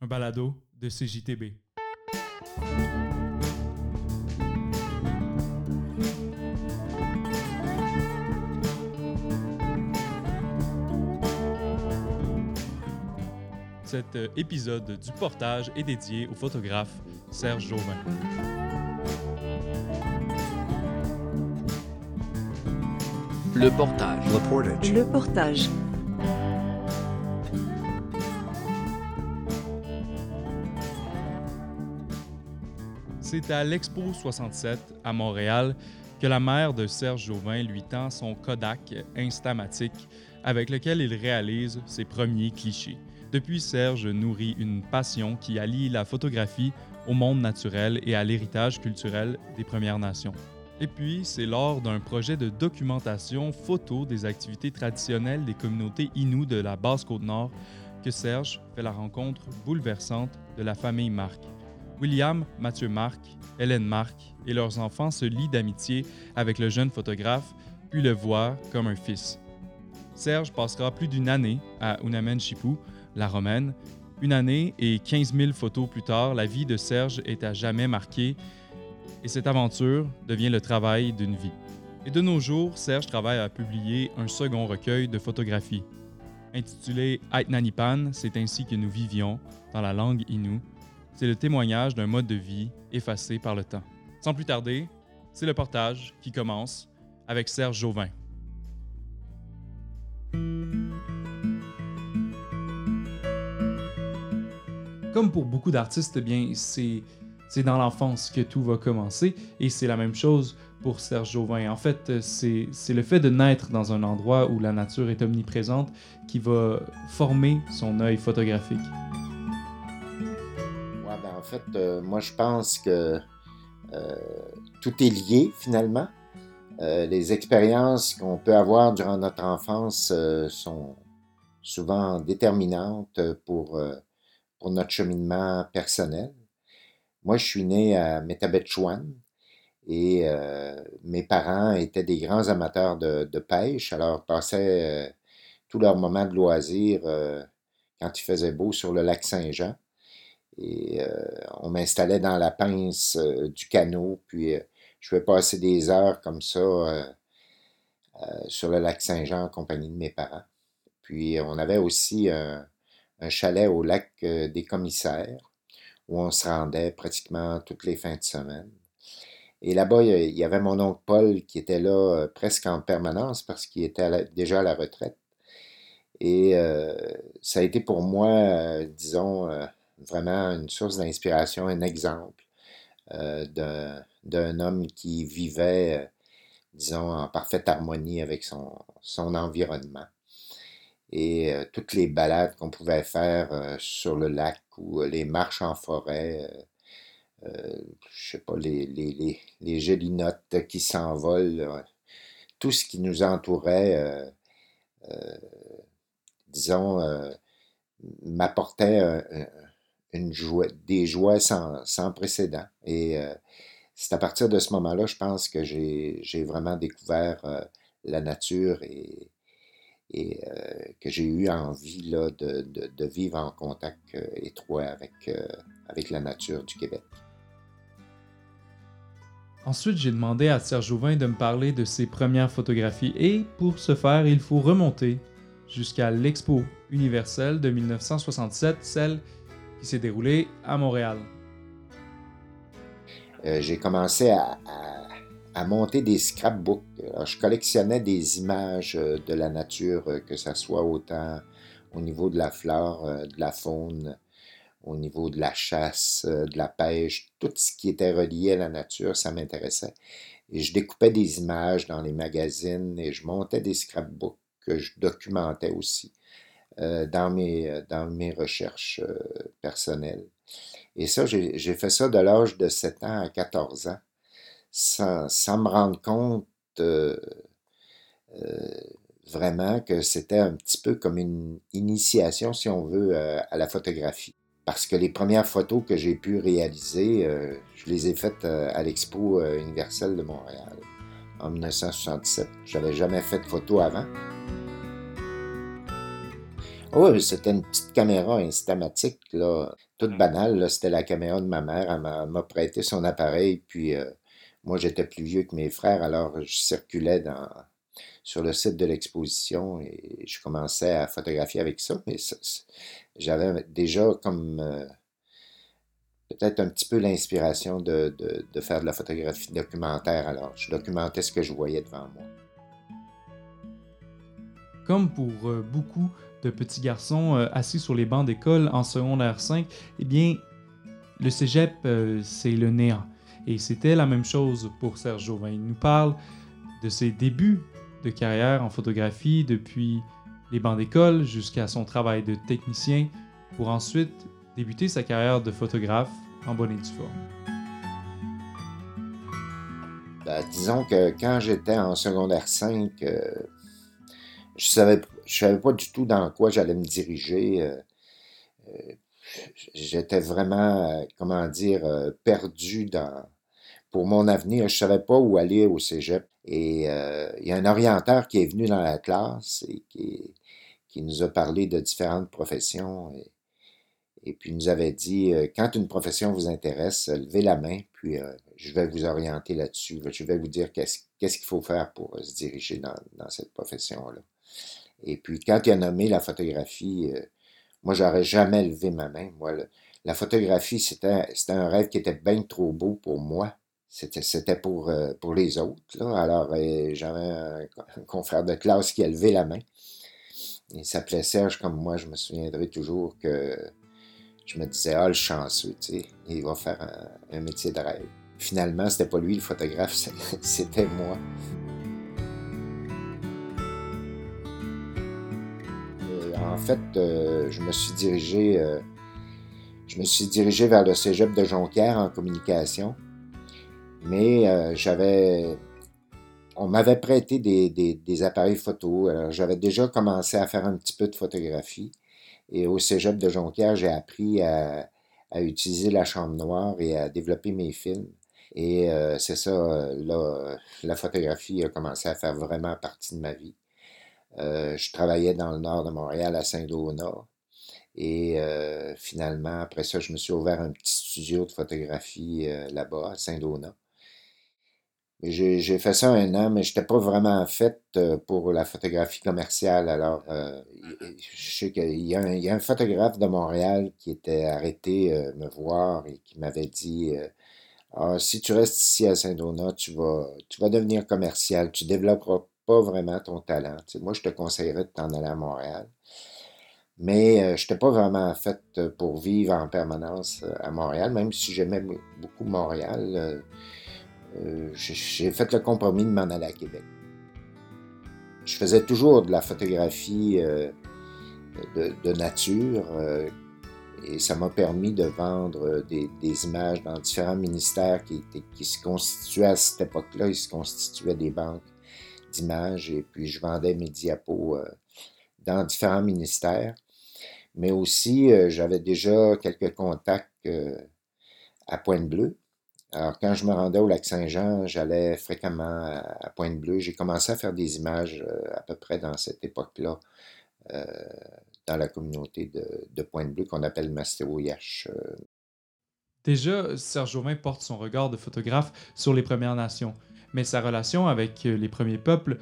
un balado de CJTB. Cet euh, épisode du portage est dédié au photographe Serge Jauvin. Le portage. Le portage. C'est à l'Expo 67 à Montréal que la mère de Serge Jauvin lui tend son Kodak Instamatic avec lequel il réalise ses premiers clichés. Depuis, Serge nourrit une passion qui allie la photographie au monde naturel et à l'héritage culturel des Premières Nations. Et puis, c'est lors d'un projet de documentation photo des activités traditionnelles des communautés Innu de la Basse-Côte-Nord que Serge fait la rencontre bouleversante de la famille Marc. William, Mathieu Marc, Hélène Marc et leurs enfants se lient d'amitié avec le jeune photographe, puis le voient comme un fils. Serge passera plus d'une année à Unamen-Chipou, la Romaine. Une année et 15 000 photos plus tard, la vie de Serge est à jamais marquée et cette aventure devient le travail d'une vie. Et de nos jours, Serge travaille à publier un second recueil de photographies. Intitulé Aitnanipan, c'est ainsi que nous vivions dans la langue Innu. C'est le témoignage d'un mode de vie effacé par le temps. Sans plus tarder, c'est le portage qui commence avec Serge Jauvin. Comme pour beaucoup d'artistes, eh bien c'est c'est dans l'enfance que tout va commencer et c'est la même chose pour Serge Jauvin. En fait, c'est c'est le fait de naître dans un endroit où la nature est omniprésente qui va former son œil photographique. En fait, euh, moi, je pense que euh, tout est lié finalement. Euh, les expériences qu'on peut avoir durant notre enfance sont souvent déterminantes pour, notre cheminement personnel. Moi, je suis né à Metabetchouan et mes parents étaient des grands amateurs de, pêche, alors passaient euh, tout leur moment de loisir quand il faisait beau sur le lac Saint-Jean. Et euh, on m'installait dans la pince euh, du canot, puis euh, je pouvais passer des heures comme ça sur le lac Saint-Jean en compagnie de mes parents. Puis on avait aussi un, chalet au lac des commissaires où on se rendait pratiquement toutes les fins de semaine. Et là-bas, il y avait mon oncle Paul qui était là presque en permanence parce qu'il était déjà à la retraite. Et ça a été pour moi, disons, vraiment une source d'inspiration, un exemple euh, d'un homme qui vivait, euh, disons, en parfaite harmonie avec son, son environnement. Et euh, toutes les balades qu'on pouvait faire euh, sur le lac ou les marches en forêt, je sais pas, les, les, les, les gelinottes qui s'envolent, tout ce qui nous entourait, disons, m'apportait un- des joies sans, sans précédent. Et euh, c'est à partir de ce moment-là, je pense que j'ai vraiment découvert euh, la nature et, et euh, que j'ai eu envie là, de, de- vivre en contact étroit avec, avec la nature du Québec. Ensuite, j'ai demandé à Serge Jauvin de me parler de ses premières photographies et pour ce faire, il faut remonter jusqu'à l'Expo universelle de 1967, celle qui s'est déroulée à Montréal. Euh, j'ai commencé à, monter des scrapbooks. Je collectionnais des images euh, de la nature, euh, que ce soit autant au niveau de la flore, de la faune, au niveau de la chasse, de la pêche, tout ce qui était relié à la nature, ça m'intéressait. Et je découpais des images dans les magazines et je montais des scrapbooks que je documentais aussi euh, dans mes, euh, dans mes recherches euh, personnelles. Et ça, j'ai fait ça de l'âge de 7 ans à 14 ans, sans, sans me rendre compte vraiment que c'était un petit peu comme une initiation, si on veut, à la photographie. Parce que les premières photos que j'ai pu réaliser, je les ai faites à l'Expo universelle de Montréal en 1967. J'avais jamais fait de photos avant. Oui, c'était une petite caméra instamatique, là, toute banale. C'était la caméra de ma mère. Elle m'a prêté son appareil, puis euh, moi, j'étais plus vieux que mes frères, alors je circulais dans, sur le site de l'exposition et je commençais à photographier avec ça, mais j'avais déjà comme euh, peut-être un petit peu l'inspiration de, de, faire de la photographie documentaire, alors je documentais ce que je voyais devant moi. Comme pour euh, beaucoup de petits garçons euh, assis sur les bancs d'école en secondaire 5, eh bien, le cégep, c'est le néant. Et c'était la même chose pour Serge Jauvin. Il nous parle de ses débuts de carrière en photographie depuis les bancs d'école jusqu'à son travail de technicien pour ensuite débuter sa carrière de photographe en bonne et due forme. Ben, disons que quand j'étais en secondaire 5, euh, je savais, je savais pas du tout dans quoi j'allais me diriger. Euh, euh, j'étais vraiment, comment dire, perdu pour mon avenir. Je ne savais pas où aller au cégep. Et euh, il y a un orienteur qui est venu dans la classe et qui, nous a parlé de différentes professions. Et, puis il nous avait dit, euh, quand une profession vous intéresse, levez la main, puis euh, je vais vous orienter là-dessus. Je vais vous dire qu'est-ce qu'il faut faire pour se diriger dans cette profession-là. Et puis quand il a nommé la photographie, moi, j'aurais jamais levé ma main. La photographie, c'était un rêve qui était bien trop beau pour moi. C'était pour, euh, pour les autres. Alors, euh, j'avais un, confrère de classe qui a levé la main. Il s'appelait Serge comme moi. Je me souviendrai toujours que je me disais, ah, le chanceux, tu sais, il va faire un, métier de rêve. Finalement, c'était pas lui le photographe, c'était moi. En fait, euh, je me suis dirigé, je me suis dirigé vers le cégep de Jonquière en communication. Mais euh, j'avais. On m'avait prêté des, appareils photo. J'avais déjà commencé à faire un petit peu de photographie. Et au cégep de Jonquière, j'ai appris à, utiliser la chambre noire et à développer mes films. Et euh, c'est ça, la photographie a commencé à faire vraiment partie de ma vie. Euh, je travaillais dans le nord de Montréal, à Saint-Donat. Et finalement, après ça, je me suis ouvert un petit studio de photographie là-bas, à Saint-Donat. J'ai fait ça un an, mais je n'étais pas vraiment fait euh, pour la photographie commerciale. Alors, euh, je sais qu'il y, a un photographe de Montréal qui était arrêté euh, me voir et qui m'avait dit ah, si tu restes ici à Saint-Donat, tu vas, tu vas devenir commercial, tu développeras pas vraiment ton talent. moi, je te conseillerais de t'en aller à Montréal. Mais je n'étais pas vraiment fait pour vivre en permanence à Montréal, même si j'aimais beaucoup Montréal euh, j'ai fait le compromis de m'en aller à Québec. Je faisais toujours de la photographie euh, de, nature euh, et ça m'a permis de vendre des, images dans différents ministères qui se constituaient à cette époque-là. Ils se constituaient des banques d'images et puis je vendais mes diapos dans différents ministères. Mais aussi, j'avais déjà quelques contacts à Pointe-Bleue alors, quand je me rendais au lac Saint-Jean, j'allais fréquemment à Pointe-Bleue. J'ai commencé à faire des images euh, à peu près dans cette époque-là, euh, dans la communauté de, Pointe-Bleue qu'on appelle Mastéo-Yash. Euh. Déjà, Serge Auvin porte son regard de photographe sur les Premières Nations, mais sa relation avec les premiers peuples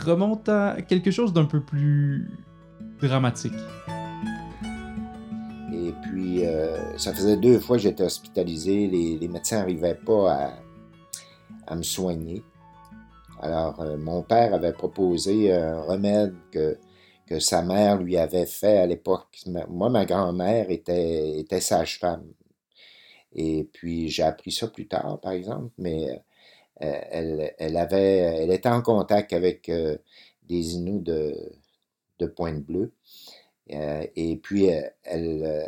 remonte à quelque chose d'un peu plus dramatique. Et puis, euh, ça faisait deux fois que j'étais hospitalisé. Les, médecins n'arrivaient pas à, me soigner. Alors, euh, mon père avait proposé un remède que, que sa mère lui avait fait à l'époque. Moi, ma grand-mère était, était sage-femme. Et puis, j'ai appris ça plus tard, par exemple, mais euh, elle, elle, avait, elle était en contact avec des Inuits de, de Pointe-Bleue. Euh, et puis, euh, elle, euh,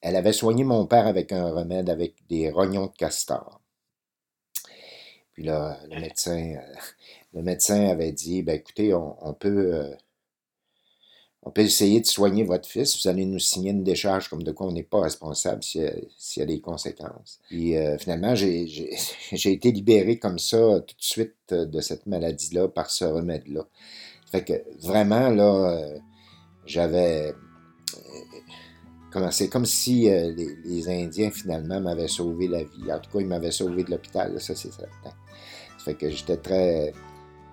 elle avait soigné mon père avec un remède avec des rognons de castor. Puis là, le médecin, le médecin avait dit, ben écoutez, on, peut, on peut essayer de soigner votre fils. Vous allez nous signer une décharge comme de quoi on n'est pas responsable s'il y, a des conséquences. Puis finalement, j'ai été libéré comme ça tout de suite de cette maladie-là par ce remède-là. Fait que vraiment, là, j'avais. C'est comme si les, Indiens, finalement, m'avaient sauvé la vie. En tout cas, ils m'avaient sauvé de l'hôpital, ça, c'est certain. Ça fait que j'étais très,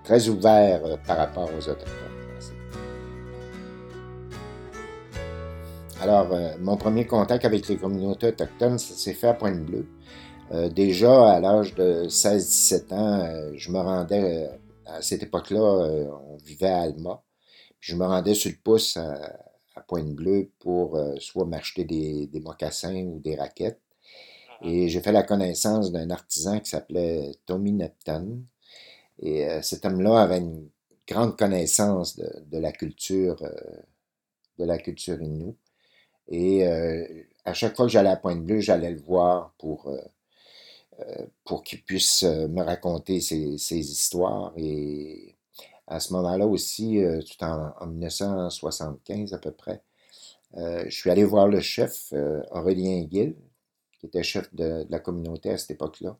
très ouvert par rapport aux Autochtones. Alors, euh, mon premier contact avec les communautés autochtones, ça s'est fait à Pointe-Bleue. Euh, déjà, à l'âge de 16-17 ans, euh, je me rendais, à cette époque-là, on vivait à Alma. je me rendais sur le pouce à, Pointe-Bleue pour soit m'acheter des, des, mocassins ou des raquettes. Et j'ai fait la connaissance d'un artisan qui s'appelait Tommy Nepton. Et cet homme-là avait une grande connaissance de, de la culture, de la culture inou. Et euh, à chaque fois que j'allais à Pointe-Bleue, j'allais le voir pour, euh, euh, pour qu'il puisse me raconter ses, histoires. Et à ce moment-là aussi, tout en, 1975 à peu près, je suis allé voir le chef, Aurélien Gill, qui était chef de, la communauté à cette époque-là.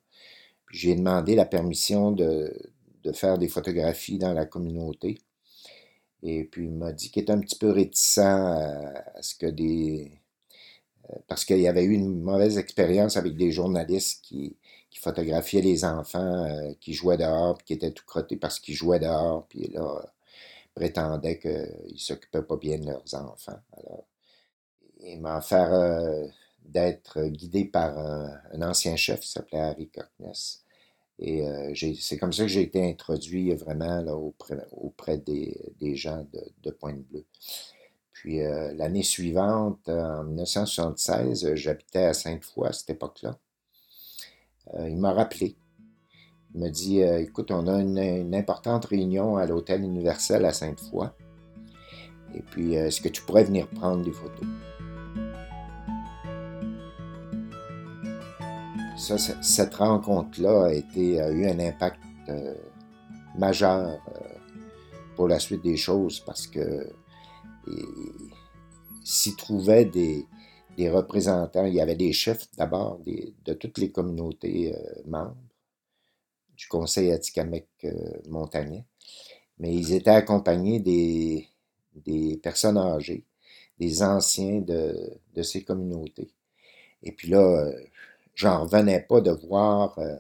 J'ai demandé la permission de, de, faire des photographies dans la communauté. Et puis il m'a dit qu'il était un petit peu réticent à, ce que des. Euh, parce qu'il y avait eu une mauvaise expérience avec des journalistes qui, qui photographiaient les enfants euh, qui jouaient dehors, puis qui étaient tout crottés parce qu'ils jouaient dehors, puis là, prétendaient qu'ils ne s'occupaient pas bien de leurs enfants. Il m'a offert euh, d'être guidé par un, ancien chef qui s'appelait Harry Cockness. Et euh, c'est comme ça que j'ai été introduit vraiment là, auprès, auprès des, gens de, Pointe-Bleue. Puis euh, l'année suivante, en 1976, j'habitais à Sainte-Foy à cette époque-là. Euh, il m'a rappelé. Il m'a dit Écoute, on a une, importante réunion à l'Hôtel Universel à Sainte-Foy. Et puis, est-ce que tu pourrais venir prendre des photos cette rencontre-là a, eu un impact euh, majeur euh, pour la suite des choses parce que s'y trouvaient des, représentants, il y avait des chefs d'abord de toutes les communautés euh, membres du Conseil Atikamek montagnais, mais ils étaient accompagnés des, des personnes âgées, des anciens de, de ces communautés. Et puis là, j'en revenais pas de voir. Euh,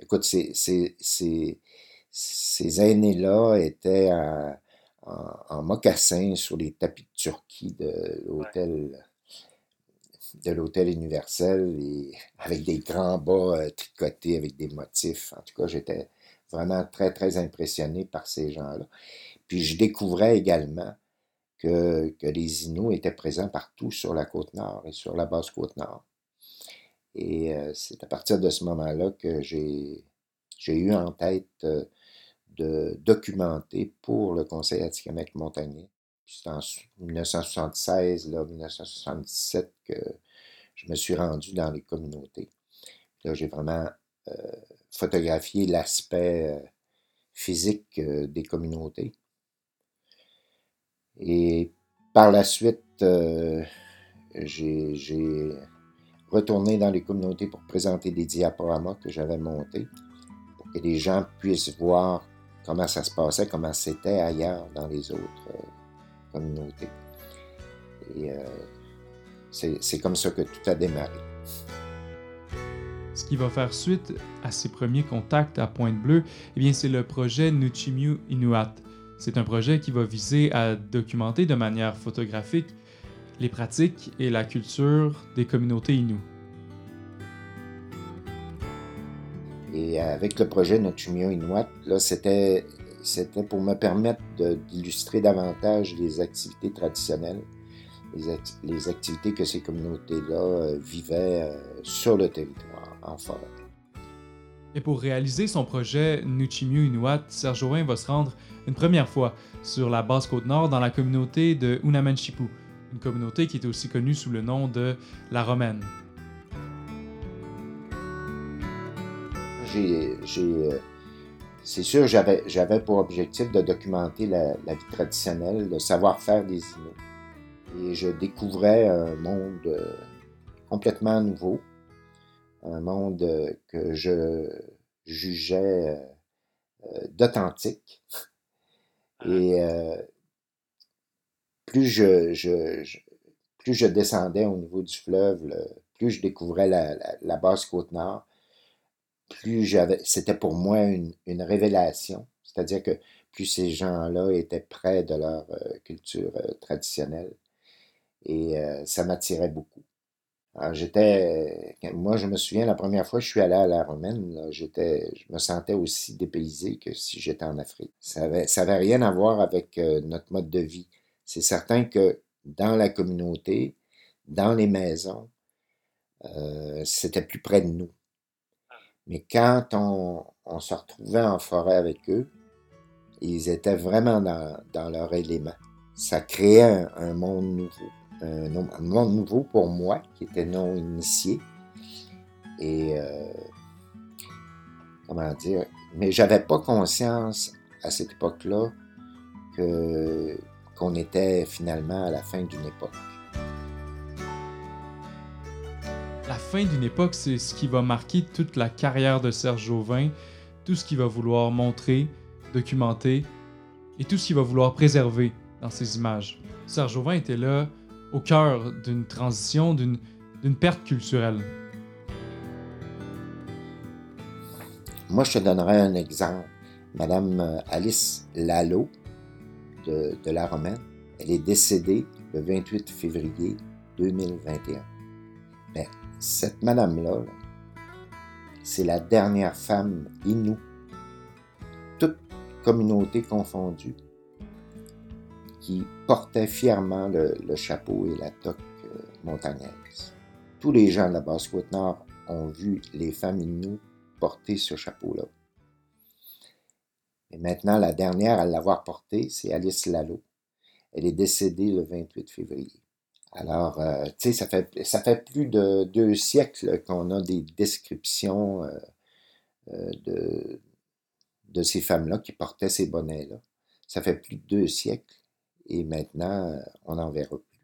écoute, ces, ces, aînés-là étaient en, en, mocassin sur les tapis de Turquie de l'hôtel de l'hôtel universel et avec des grands bas euh, tricotés avec des motifs. En tout cas, j'étais vraiment très, très impressionné par ces gens-là. Puis je découvrais également que, que les Inuits étaient présents partout sur la côte nord et sur la basse côte nord. Et c'est à partir de ce moment-là que j'ai eu en tête de documenter pour le Conseil Atikamek montagnais. C'est en 1976, là, 1977 que je me suis rendu dans les communautés. Là, j'ai vraiment photographié l'aspect physique des communautés. Et par la suite, j'ai retourner dans les communautés pour présenter des diaporamas que j'avais montés pour que les gens puissent voir comment ça se passait, comment c'était ailleurs dans les autres euh, communautés. Et euh, c'est comme ça que tout a démarré. Ce qui va faire suite à ses premiers contacts à Pointe-Bleue, eh bien, c'est le projet Nuchimiu Inuat. C'est un projet qui va viser à documenter de manière photographique les pratiques et la culture des communautés Innu. Et avec le projet Notumio Inuit, là, c'était, c'était pour me permettre d'illustrer davantage les activités traditionnelles, les, activités que ces communautés-là euh, vivaient euh, sur le territoire, en forêt. Et pour réaliser son projet Nuchimiu Inuit, Serge Aubin va se rendre une première fois sur la basse côte nord dans la communauté de Unamanchipu, une communauté qui est aussi connue sous le nom de la Romaine. J'ai, euh, c'est sûr, j'avais, j'avais pour objectif de documenter la, vie traditionnelle, le savoir-faire des Inuits. Et je découvrais un monde euh, complètement nouveau, un monde euh, que je jugeais d'authentique. Et plus je, descendais au niveau du fleuve, plus je découvrais la, basse côte nord, plus c'était pour moi une, révélation. C'est-à-dire que plus ces gens-là étaient près de leur euh, culture euh, traditionnelle. Et euh, ça m'attirait beaucoup. J'étais, moi je me souviens la première fois que je suis allé à la Romaine, je me sentais aussi dépaysé que si j'étais en Afrique. Ça avait, ça avait rien à voir avec notre mode de vie. C'est certain que dans la communauté, dans les maisons, c'était plus près de nous. Mais quand on, on se retrouvait en forêt avec eux, ils étaient vraiment dans, leur élément. Ça créait un, monde nouveau. Un, monde nouveau pour moi, qui était non initié. Et euh, comment dire, mais j'avais pas conscience à cette époque-là que qu'on était finalement à la fin d'une époque. La fin d'une époque, c'est ce qui va marquer toute la carrière de Serge Jauvin, tout ce qu'il va vouloir montrer, documenter et tout ce qu'il va vouloir préserver dans ces images. Serge Auvin était là au cœur d'une transition, d'une perte culturelle. Moi, je te donnerai un exemple. Madame euh, Alice Lalo de, La Romaine, elle est décédée le 28 février 2021. Mais cette madame-là, c'est la dernière femme inoue communauté confondue, qui portait fièrement le, chapeau et la toque euh, montagnaise. Tous les gens de la Basse-Côte-Nord ont vu les femmes Inuits porter ce chapeau-là. Et maintenant, la dernière à l'avoir porté, c'est Alice Lalo. Elle est décédée le 28 février. Alors, euh, tu sais, ça fait, ça fait plus de deux siècles qu'on a des descriptions euh, de, de ces femmes-là qui portaient ces bonnets-là. Ça fait plus de deux siècles et maintenant, euh, on n'en verra plus.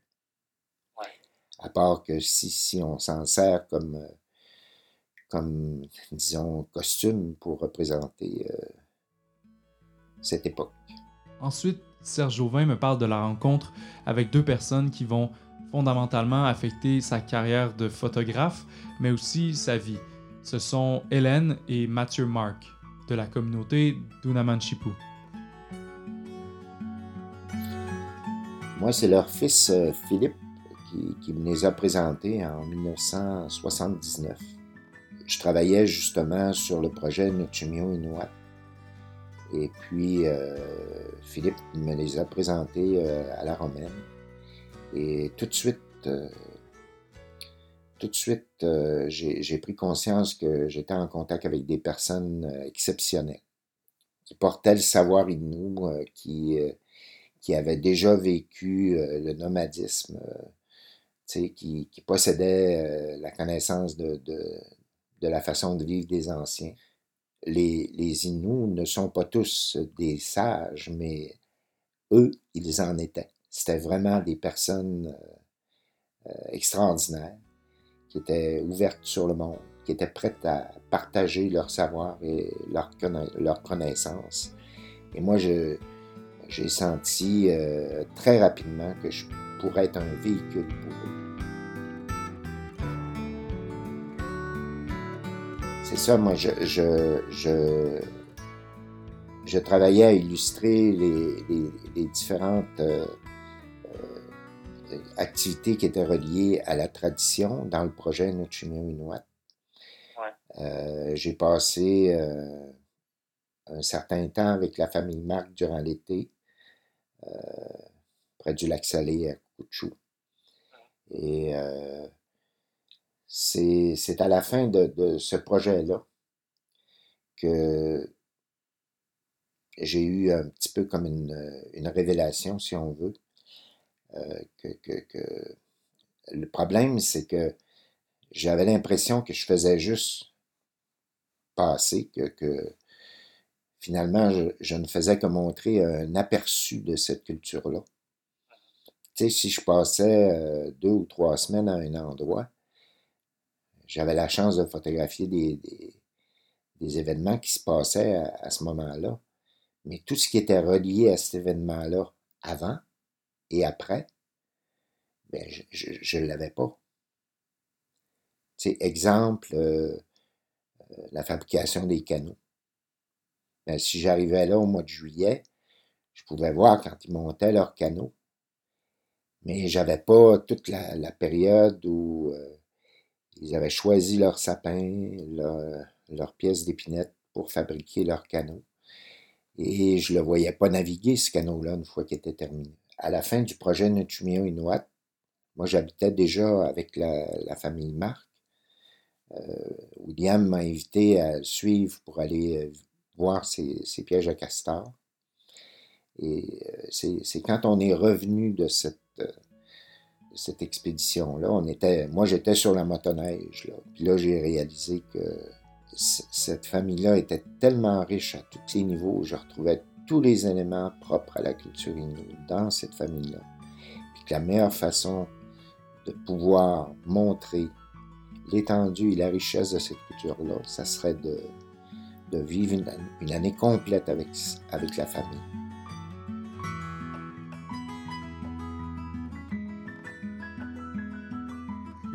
À part que si, si on s'en sert comme, euh, comme, disons, costume pour représenter euh, cette époque. Ensuite, Serge Auvin me parle de la rencontre avec deux personnes qui vont fondamentalement affecter sa carrière de photographe, mais aussi sa vie. Ce sont Hélène et Mathieu Marc de la communauté d'Unamanchipu. Moi, c'est leur fils euh, Philippe qui, me les a présentés en 1979. Je travaillais justement sur le projet Nuchimio Inuit. Et puis, euh, Philippe me les a présentés euh, à la Romaine. Et tout de suite, tout de suite, euh, j'ai pris conscience que j'étais en contact avec des personnes euh, exceptionnelles, qui portaient le savoir inou, euh, qui, qui avaient déjà vécu le nomadisme, qui, qui possédaient la connaissance de, de, la façon de vivre des anciens. Les, les Inuits ne sont pas tous des sages, mais eux, ils en étaient. C'était vraiment des personnes extraordinaires qui étaient ouvertes sur le monde, qui étaient prêtes à partager leur savoir et leur, leur connaissance. Et moi, j'ai senti euh, très rapidement que je pourrais être un véhicule pour eux. C'est ça, moi, je, je, je, travaillais à illustrer les, les, différentes euh, activités qui étaient reliées à la tradition dans le projet Nuchimio Inuit. Euh, j'ai passé euh, un certain temps avec la famille Marc durant l'été, euh, près du lac Salé à Kuchu. Et c'est à la fin de, ce projet-là que j'ai eu un petit peu comme une révélation, si on veut, euh, que, le problème, c'est que j'avais l'impression que je faisais juste passer, que, finalement, je, ne faisais que montrer un aperçu de cette culture-là. Tu sais, si je passais euh, deux ou trois semaines à un endroit, j'avais la chance de photographier des, des, événements qui se passaient à ce moment-là. Mais tout ce qui était relié à cet événement-là avant, et après, ben, je ne l'avais pas. C'est exemple, euh, euh, la fabrication des canaux. Ben, si j'arrivais là au mois de juillet, je pouvais voir quand ils montaient leurs canaux. Mais j'avais pas toute la, période où euh, ils avaient choisi leur sapin, leur, leur pièce d'épinette pour fabriquer leurs canaux. Et je ne le voyais pas naviguer, ce canot-là, une fois qu'il était terminé. À la fin du projet Nutumio Inuit, moi j'habitais déjà avec la, famille Marc. Euh, William m'a invité à suivre pour aller euh, voir ses, pièges à castor. Et euh, c'est quand on est revenu de cette, cette expédition-là, on était, moi j'étais sur la motoneige, là, puis là j'ai réalisé que cette famille-là était tellement riche à tous les niveaux, je retrouvais tous les éléments propres à la culture Inuit dans cette famille-là. Puis que la meilleure façon de pouvoir montrer l'étendue et la richesse de cette culture-là, ça serait de, vivre une, une, année complète avec, avec la famille.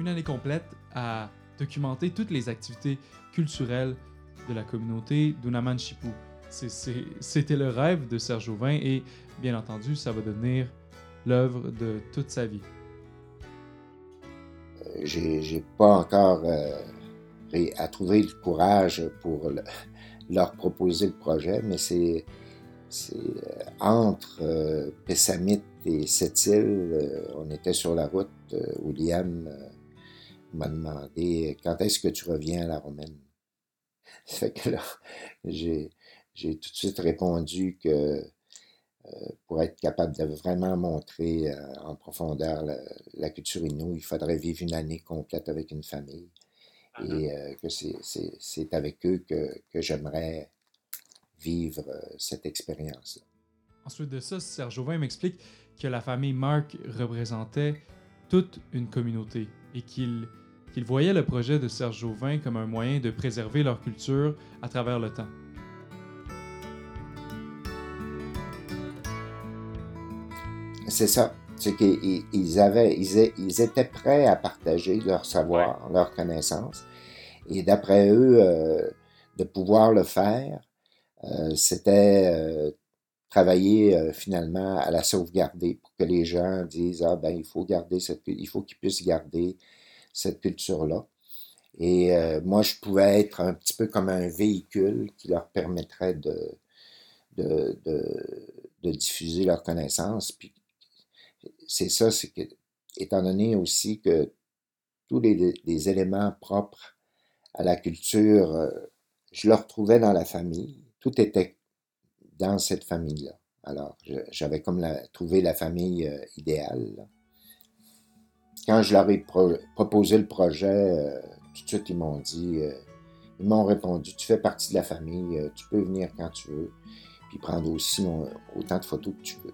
Une année complète à documenter toutes les activités culturelles de la communauté d'Unaman Chipou. C'était le rêve de Serge Auvin et bien entendu, ça va devenir l'œuvre de toute sa vie. Euh, j'ai pas encore euh, à trouver le courage pour leur proposer le projet, mais c'est euh, entre euh, Pessamit et Sept-Îles, on était sur la route. William m'a demandé quand est-ce que tu reviens à la Romaine? Fait que là, j'ai, tout de suite répondu que euh, pour être capable de vraiment montrer euh, en profondeur la, culture inou, il faudrait vivre une année complète avec une famille. Et euh, que c'est, avec eux que, j'aimerais vivre cette expérience-là. Ensuite de ça, Serge Jouvin m'explique que la famille Marc représentait toute une communauté et qu'il qu'ils voyaient le projet de Serge Jauvin comme un moyen de préserver leur culture à travers le temps. C'est ça. C'est qu'ils avaient, ils, étaient prêts à partager leur savoir, leur connaissance. Et d'après eux, euh, de pouvoir le faire, euh, c'était euh, travailler finalement à la sauvegarder pour que les gens disent ah ben il faut garder cette, il faut qu'ils puissent garder cette culture-là. Et euh, moi, je pouvais être un petit peu comme un véhicule qui leur permettrait de, diffuser leurs connaissances. C'est ça, c'est que, étant donné aussi que tous les, éléments propres à la culture, euh, je le retrouvais dans la famille. Tout était dans cette famille-là. Alors, j'avais comme trouvé la famille euh, idéale quand je leur ai proposé le projet, euh, tout de suite, ils m'ont dit, euh, ils m'ont répondu, tu fais partie de la famille, euh, tu peux venir quand tu veux, puis prendre aussi autant de photos que tu veux.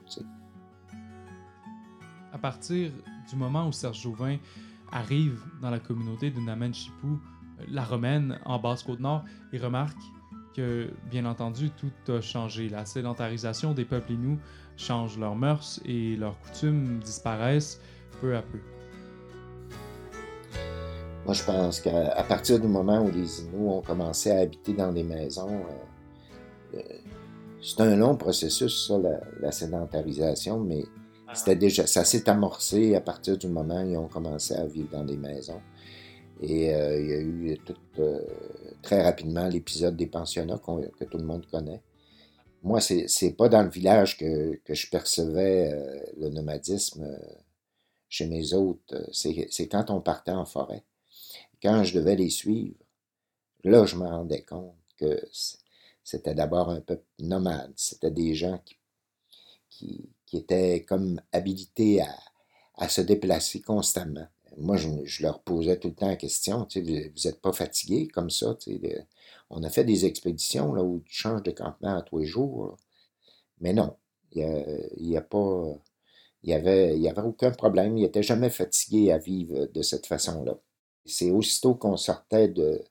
À partir du moment où Serge Jauvin arrive dans la communauté de Namen Chipou, la romaine en Basse-Côte-Nord, il remarque que, bien entendu, tout a changé. La sédentarisation des peuples inuits change leurs mœurs et leurs coutumes disparaissent peu à peu. Moi, je pense qu'à partir du moment où les Inuits ont commencé à habiter dans des maisons, euh, euh, c'est un long processus, ça, la, sédentarisation, mais ah. c'était déjà, ça s'est amorcé à partir du moment où ils ont commencé à vivre dans des maisons. Et euh, il y a eu tout, très rapidement l'épisode des pensionnats que tout le monde connaît. Moi, c'est pas dans le village que, que je percevais le nomadisme chez mes autres. C'est quand on partait en forêt quand je devais les suivre, là, je me rendais compte que c'était d'abord un peuple nomade. C'était des gens qui, qui, étaient comme habilités à, à, se déplacer constamment. Moi, je, leur posais tout le temps la question, tu sais, vous n'êtes pas fatigués comme ça? On a fait des expéditions là, où tu changes de campement à tous les jours. Mais non, il n'y a, pas... Il avait, avait aucun problème. Ils n'étaient jamais fatigués à vivre de cette façon-là. C'est aussitôt qu'on sortait de,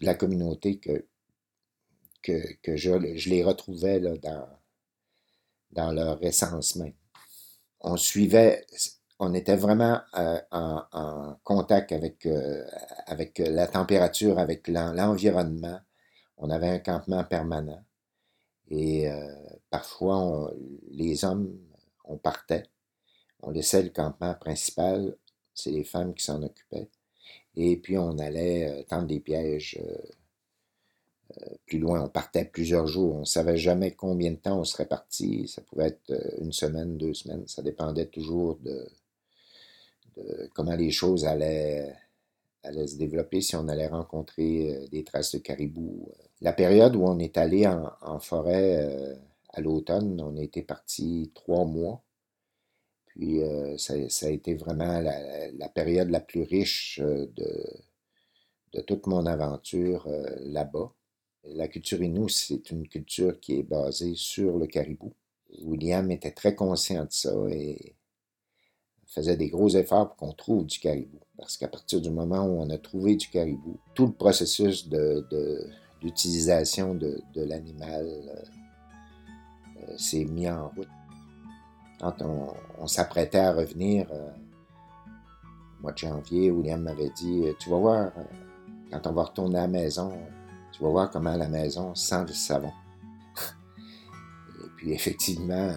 la communauté que, que, je, je, les retrouvais là, dans, dans leur essence on suivait, on était vraiment euh, en, contact avec, euh, avec la température, avec l'environnement. On avait un campement permanent. Et euh, parfois, les hommes, on partait. On laissait le campement principal. C'est les femmes qui s'en occupaient. Et puis, on allait tendre des pièges plus loin. On partait plusieurs jours. On ne savait jamais combien de temps on serait parti. Ça pouvait être une semaine, deux semaines. Ça dépendait toujours de, comment les choses allaient, se développer, si on allait rencontrer euh, des traces de caribou. La période où on est allé en, forêt euh, à l'automne, on été parti trois mois. Puis euh, ça, a été vraiment la, période la plus riche de, de toute mon aventure là-bas. La culture Innu, c'est une culture qui est basée sur le caribou. William était très conscient de ça et faisait des gros efforts pour qu'on trouve du caribou. Parce qu'à partir du moment où on a trouvé du caribou, tout le processus d'utilisation de, l'animal euh, euh, s'est mis en route. Quand on, s'apprêtait à revenir, euh, au mois de janvier, William m'avait dit Tu vas voir, quand on va retourner à la maison, tu vas voir comment la maison sent le savon. Et puis effectivement,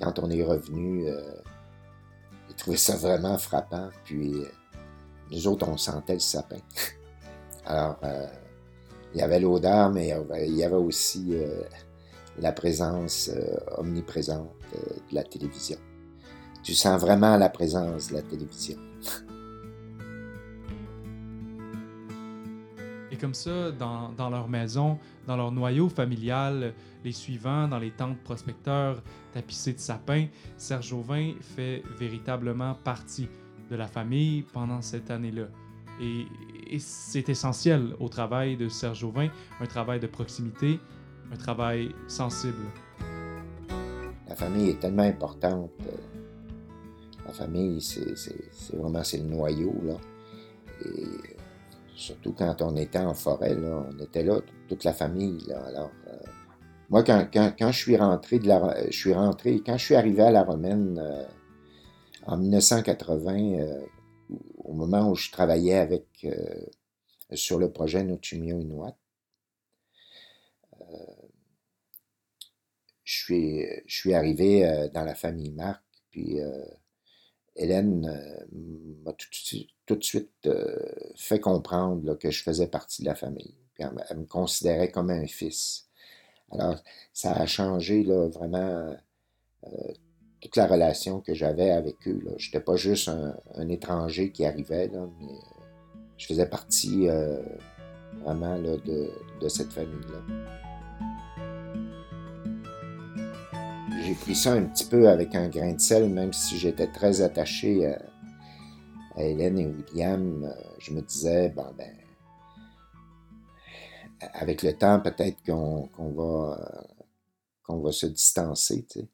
quand on est revenu, euh, j'ai trouvé ça vraiment frappant. Puis euh, nous autres, on sentait le sapin. Alors, euh, il y avait l'odeur, mais il y avait aussi la présence omniprésente de la télévision. Tu sens vraiment la présence de la télévision. Et comme ça, dans, dans, leur maison, dans leur noyau familial, les suivants, dans les tentes prospecteurs tapissées de sapins, Serge Auvin fait véritablement partie de la famille pendant cette année-là. Et, c'est essentiel au travail de Serge Auvin, un travail de proximité, un travail sensible. La famille est tellement importante. La famille, c'est vraiment le noyau. Là. Et Surtout quand on était en forêt, là, on était là, toute la famille. Là. Alors, euh, moi, quand, quand, je suis rentré de la, je suis rentré, quand je suis arrivé à la Romaine euh, en 1980, euh, au moment où je travaillais avec sur le projet Notumio Inuit, je suis, je suis arrivé dans la famille Marc, puis Hélène euh, m'a tout, de suite euh, fait comprendre que je faisais partie de la famille. elle, me considérait comme un fils. Alors, ça a changé là, vraiment euh, toute la relation que j'avais avec eux. Je n'étais pas juste un, étranger qui arrivait, mais je faisais partie vraiment de, de cette famille-là. J'ai pris ça un petit peu avec un grain de sel, même si j'étais très attaché à, Hélène et William. Euh, je me disais, bon, ben, avec le temps, peut-être qu'on va, qu'on va se distancer, tu sais.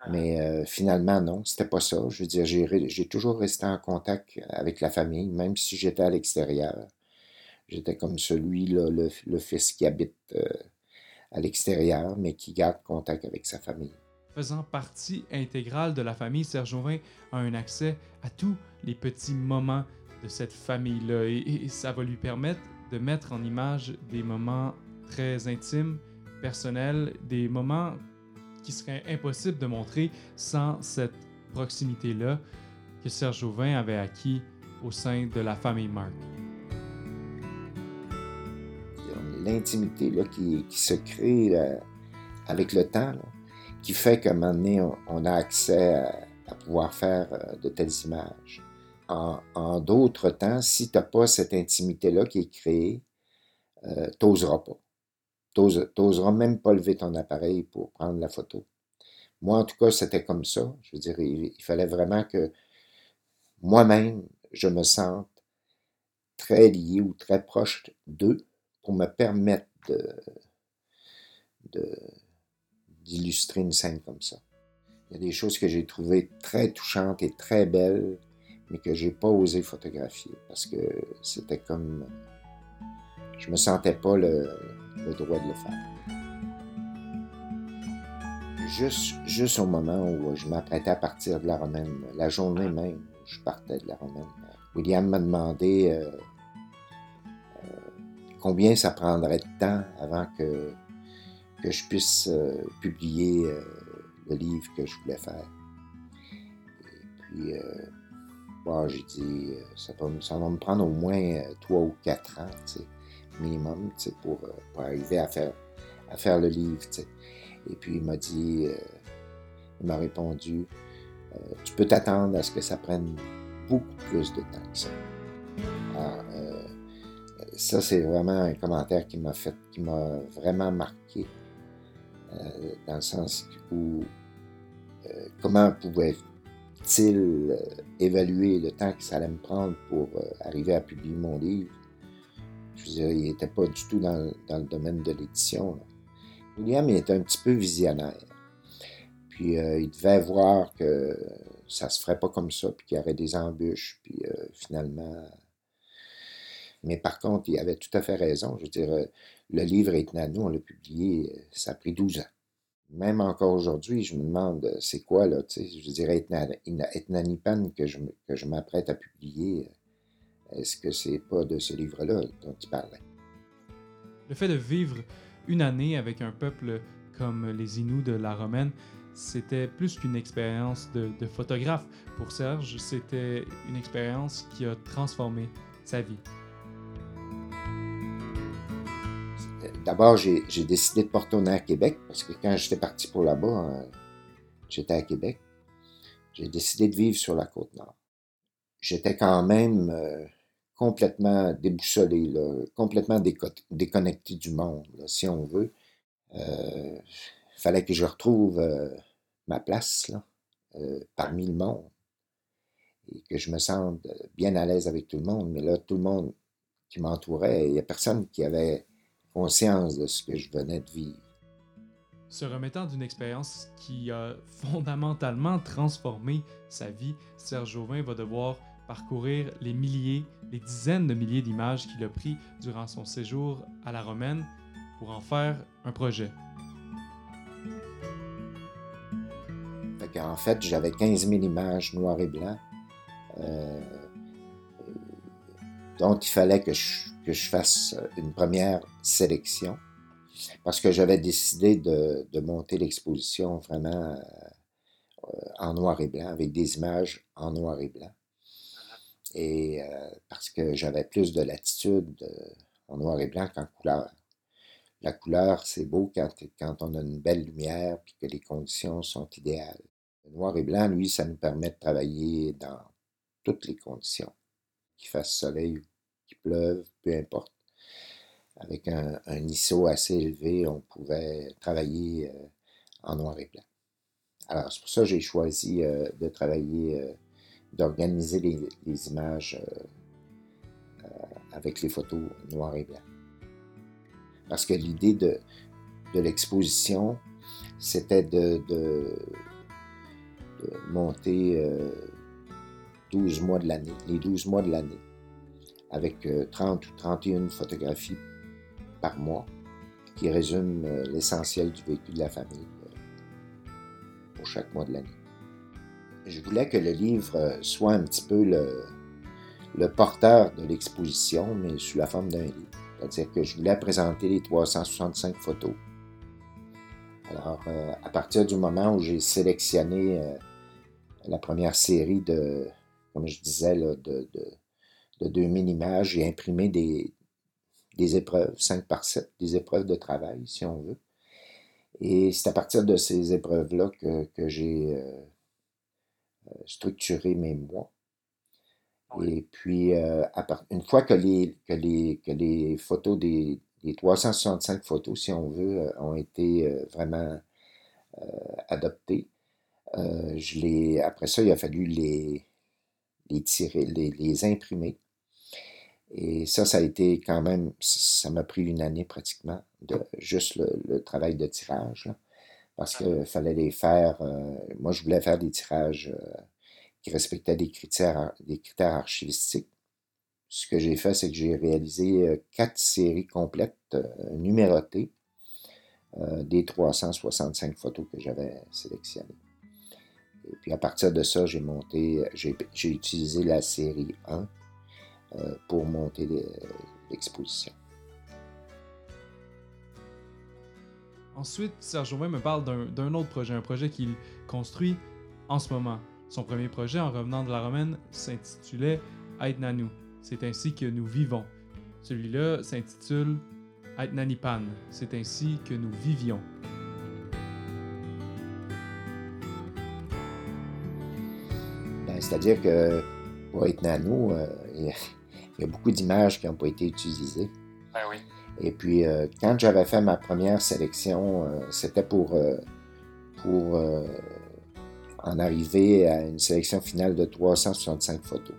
Ah. Mais euh, finalement, non, c'était pas ça. Je veux dire, j'ai toujours resté en contact avec la famille, même si j'étais à l'extérieur. J'étais comme celui-là, le, fils qui habite euh, à l'extérieur, mais qui garde contact avec sa famille faisant partie intégrale de la famille, Serge Auvin a un accès à tous les petits moments de cette famille-là et, ça va lui permettre de mettre en image des moments très intimes, personnels, des moments qui seraient impossibles de montrer sans cette proximité-là que Serge Auvin avait acquis au sein de la famille Marc. L'intimité qui, qui, se crée avec le temps. Qui fait qu'à un moment donné, on, a accès à, pouvoir faire euh, de telles images. En, d'autres temps, si tu n'as pas cette intimité-là qui est créée, euh, tu n'oseras pas. Tu n'oseras même pas lever ton appareil pour prendre la photo. Moi, en tout cas, c'était comme ça. Je veux dire, il, fallait vraiment que moi-même, je me sente très lié ou très proche d'eux pour me permettre de, de d'illustrer une scène comme ça. Il y a des choses que j'ai trouvées très touchantes et très belles, mais que j'ai pas osé photographier parce que c'était comme. Je me sentais pas le, droit de le faire. juste, juste au moment où je m'apprêtais à partir de la Romaine, la journée même où je partais de la Romaine, William m'a demandé euh, euh, combien ça prendrait de temps avant que, que je puisse euh, publier le livre que je voulais faire. Et puis, j'ai dit, ça va, me prendre au moins trois ou quatre ans, minimum, pour, arriver à faire, à faire le livre. Et puis il m'a dit, euh, il m'a répondu, euh, tu peux t'attendre à ce que ça prenne beaucoup plus de temps que ça. Alors, euh, ça, c'est vraiment un commentaire qui m'a fait, qui m'a vraiment marqué, dans le sens où comment pouvait-il évaluer le temps que ça allait me prendre pour arriver à publier mon livre? Je veux dire, il n'était pas du tout dans, dans le domaine de l'édition. William était un petit peu visionnaire. Puis euh, il devait voir que ça se ferait pas comme ça, puis qu'il y aurait des embûches, puis euh, finalement. Mais par contre, il avait tout à fait raison. Je veux dire, euh, le livre nous, on l'a publié, ça a pris 12 ans. Même encore aujourd'hui, je me demande, c'est quoi, là, tu sais, je dirais Etnanipan que je, que je m'apprête à publier. Est-ce que c'est pas de ce livre-là dont il parlait? Le fait de vivre une année avec un peuple comme les Inuits de la Romaine, c'était plus qu'une expérience de, photographe. Pour Serge, c'était une expérience qui a transformé sa vie. D'abord, j'ai décidé de retourner à Québec parce que quand j'étais parti pour là-bas, euh, j'étais à Québec. J'ai décidé de vivre sur la côte nord. J'étais quand même euh, complètement déboussolé, complètement déconnecté du monde, si on veut. Il euh, fallait que je retrouve ma place euh, parmi le monde et que je me sente bien à l'aise avec tout le monde. Mais là, tout le monde qui m'entourait, il n'y a personne qui avait conscience de ce que je venais de vivre. Se remettant d'une expérience qui a fondamentalement transformé sa vie, Serge Jauvin va devoir parcourir les milliers, les dizaines de milliers d'images qu'il a pris durant son séjour à la Romaine pour en faire un projet. en fait, j'avais 15 000 images noires et blancs euh, dont il fallait que je, que je, fasse une première sélection parce que j'avais décidé de, de monter l'exposition vraiment euh, en noir et blanc, avec des images en noir et blanc et euh, parce que j'avais plus de latitude euh, en noir et blanc qu'en couleur. La couleur, c'est beau quand, quand on a une belle lumière et que les conditions sont idéales. Le noir et blanc, lui, ça nous permet de travailler dans toutes les conditions. Qu'il fasse soleil, qu'il pleuve, peu importe. Avec un, ISO assez élevé, on pouvait travailler euh, en noir et blanc. Alors, c'est pour ça que j'ai choisi de travailler d'organiser les, images euh, euh, avec les photos noir et blanc. Parce que l'idée de, l'exposition, c'était de, monter 12 euh, mois de l'année, les 12 mois de l'année, avec 30 ou 31 photographies par mois, qui résument l'essentiel du vécu de la famille pour chaque mois de l'année je voulais que le livre euh, soit un petit peu le, porteur de l'exposition, mais sous la forme d'un livre. C'est-à-dire que je voulais présenter les 365 photos. Alors, euh, à partir du moment où j'ai sélectionné euh, la première série de, comme je disais, de, de, de, 2000 images, j'ai imprimé des, des épreuves, 5 par 7, des épreuves de travail, si on veut. Et c'est à partir de ces épreuves-là que, que j'ai euh, structurer mes mois. Et puis, euh, une fois que les, que les, que les photos des, 365 photos, si on veut, euh, ont été vraiment adoptées, je les, après ça, il a fallu les, les tirer, les, les, imprimer. Et ça, ça a été quand même, ça m'a pris une année pratiquement, de juste le, travail de tirage parce qu'il fallait les faire. Euh, moi, je voulais faire des tirages euh, qui respectaient des critères, des critères archivistiques. Ce que j'ai fait, c'est que j'ai réalisé euh, quatre séries complètes numérotées des 365 photos que j'avais sélectionnées. Et puis à partir de ça, j'ai monté, j'ai utilisé la série 1 pour monter l'exposition. Ensuite, Serge Auvin me parle d'un autre projet, un projet qu'il construit en ce moment. Son premier projet, en revenant de la Romaine, s'intitulait Aitnanu. C'est ainsi que nous vivons. Celui-là s'intitule Aitnanipan. C'est ainsi que nous vivions. C'est-à-dire que pour Aitnanu, euh, il y, a beaucoup d'images qui n'ont pas été utilisées. Ben oui. Et puis, euh, quand j'avais fait ma première sélection, euh, c'était pour, pour en arriver à une sélection finale de 365 photos.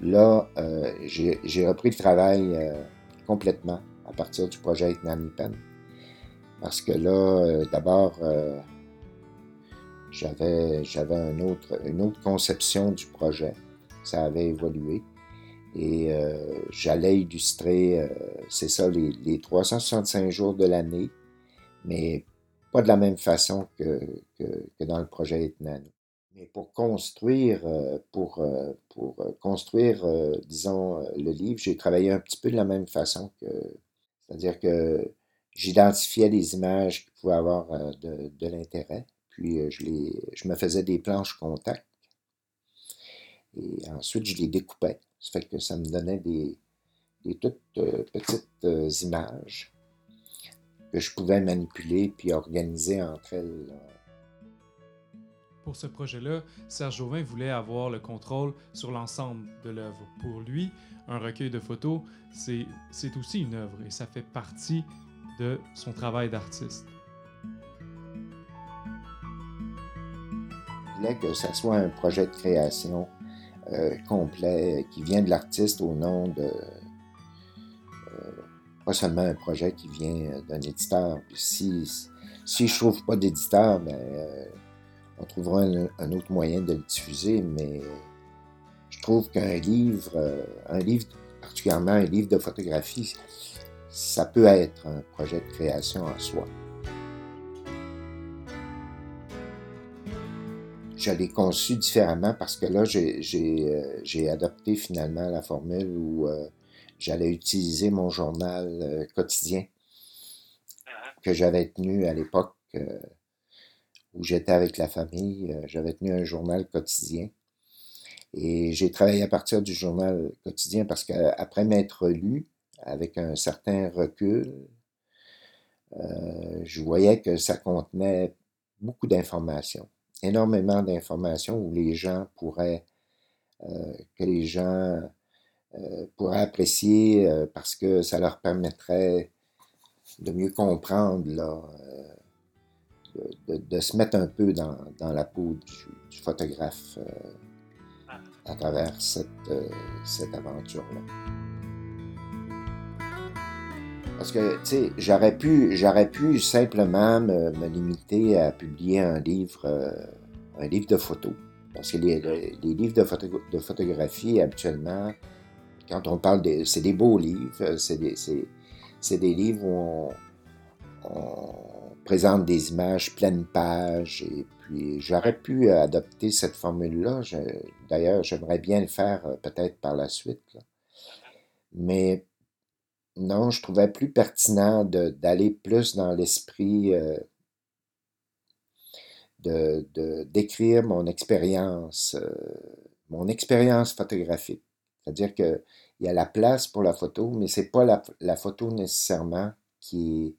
Là, j'ai repris le travail complètement à partir du projet Pen. Parce que là, d'abord, j'avais un autre, une autre conception du projet. Ça avait évolué. Et euh, j'allais illustrer, euh, c'est ça, les, 365 jours de l'année, mais pas de la même façon que, que, dans le projet Etnan. Mais pour construire, euh, pour, pour construire, disons, le livre, j'ai travaillé un petit peu de la même façon que, c'est-à-dire que j'identifiais les images qui pouvaient avoir de, de l'intérêt, puis je, les, je me faisais des planches contact, et ensuite je les découpais. Ça ça me donnait des, toutes euh, petites euh, images que je pouvais manipuler puis organiser entre elles. Pour ce projet-là, Serge Jauvin voulait avoir le contrôle sur l'ensemble de l'œuvre. Pour lui, un recueil de photos, c'est aussi une œuvre et ça fait partie de son travail d'artiste. Que ça soit un projet de création euh, complet qui vient de l'artiste au nom de. Euh, pas seulement un projet qui vient d'un éditeur. si, si je trouve pas d'éditeur, ben, euh, on trouvera un, autre moyen de le diffuser, mais je trouve qu'un livre, un livre, particulièrement un livre de photographie, ça peut être un projet de création en soi. Je l'ai conçu différemment parce que là, j'ai euh, adopté finalement la formule où euh, j'allais utiliser mon journal euh, quotidien uh-huh. que j'avais tenu à l'époque où j'étais avec la famille. j'avais tenu un journal quotidien. Et j'ai travaillé à partir du journal quotidien parce qu'après m'être lu, avec un certain recul, je voyais que ça contenait beaucoup d'informations énormément d'informations où les gens pourraient, euh, que les gens euh, pourraient apprécier euh, parce que ça leur permettrait de mieux comprendre, là, de, se mettre un peu dans, la peau du, photographe à travers cette, cette aventure-là. Parce que, tu sais, j'aurais pu, j'aurais pu simplement me, limiter à publier un livre, euh, un livre de photos. Parce que les, livres de, de, photographie, habituellement, quand on parle de... C'est des beaux livres, c'est des, des, livres où on, présente des images pleines pages, et puis j'aurais pu adopter cette formule-là. D'ailleurs, j'aimerais bien le faire euh, peut-être par la suite. Mais non, je trouvais plus pertinent d'aller plus dans l'esprit euh, de d'écrire mon expérience, euh, mon expérience photographique. C'est-à-dire qu'il y a la place pour la photo, mais c'est pas la, photo nécessairement qui est,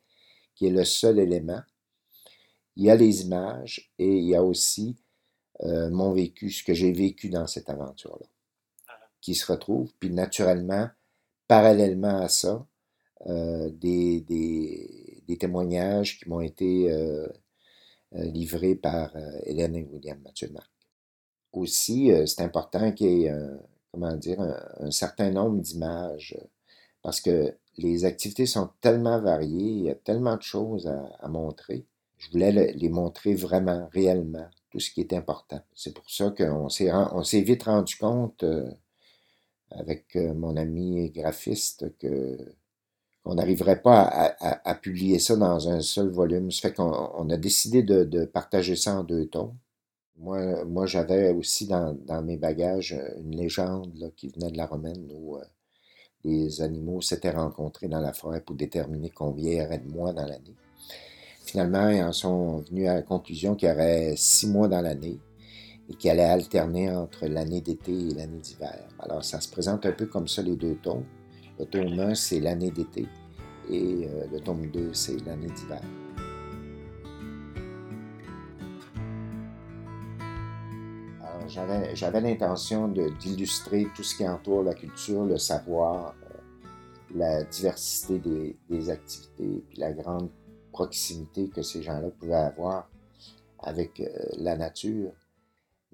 qui est le seul élément. Il y a les images et il y a aussi euh, mon vécu, ce que j'ai vécu dans cette aventure-là, ah. qui se retrouve. Puis naturellement, parallèlement à ça, euh, des, des, témoignages qui m'ont été euh, euh, livrés par Hélène et William Mathieu Marc. Aussi, c'est important qu'il y ait un, comment dire, un, certain nombre d'images parce que les activités sont tellement variées, il y a tellement de choses à, montrer. Je voulais les montrer vraiment, réellement, tout ce qui est important. C'est pour ça qu'on s'est vite rendu compte avec mon ami graphiste qu'on n'arriverait pas à, publier ça dans un seul volume. Ça fait qu'on a décidé de, partager ça en deux tomes. Moi, j'avais aussi dans, mes bagages une légende qui venait de la Romaine où euh, les animaux s'étaient rencontrés dans la forêt pour déterminer combien il y aurait de mois dans l'année. Finalement, ils en sont venus à la conclusion qu'il y aurait six mois dans l'année et qui allait alterner entre l'année d'été et l'année d'hiver. Alors, ça se présente un peu comme ça, les deux tomes. Le tome 1, c'est l'année d'été et euh, le tome 2, c'est l'année d'hiver. Alors, j'avais l'intention d'illustrer tout ce qui entoure la culture, le savoir, euh, la diversité des, activités, puis la grande proximité que ces gens-là pouvaient avoir avec euh, la nature.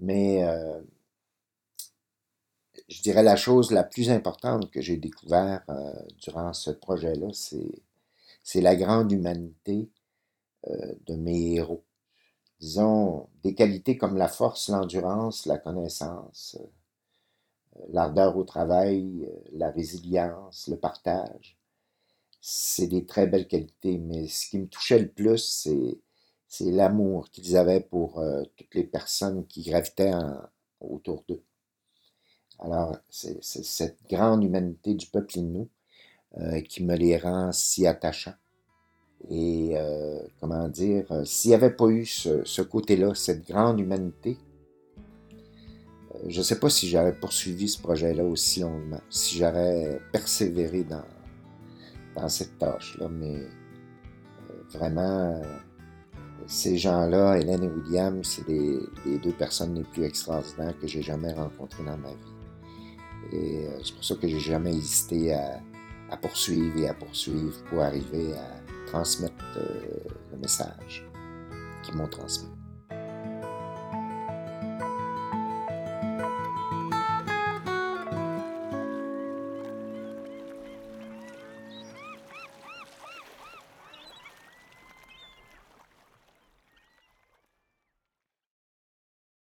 Mais euh, je dirais la chose la plus importante que j'ai découvert euh, durant ce projet-là, c'est la grande humanité euh, de mes héros. Disons, des qualités comme la force, l'endurance, la connaissance, l'ardeur au travail, la résilience, le partage. C'est des très belles qualités, mais ce qui me touchait le plus, c'est c'est l'amour qu'ils avaient pour euh, toutes les personnes qui gravitaient autour d'eux. Alors, c'est cette grande humanité du peuple Innu euh, qui me les rend si attachants. Et euh, comment dire, s'il n'y avait pas eu ce, côté-là, cette grande humanité, je ne sais pas si j'aurais poursuivi ce projet-là aussi longuement, si j'aurais persévéré dans, dans cette tâche-là, mais vraiment ces gens-là, Hélène et William, c'est les, deux personnes les plus extraordinaires que j'ai jamais rencontrées dans ma vie. Et euh, c'est pour ça que j'ai jamais hésité à, poursuivre et à poursuivre pour arriver à transmettre euh, le message qu'ils m'ont transmis.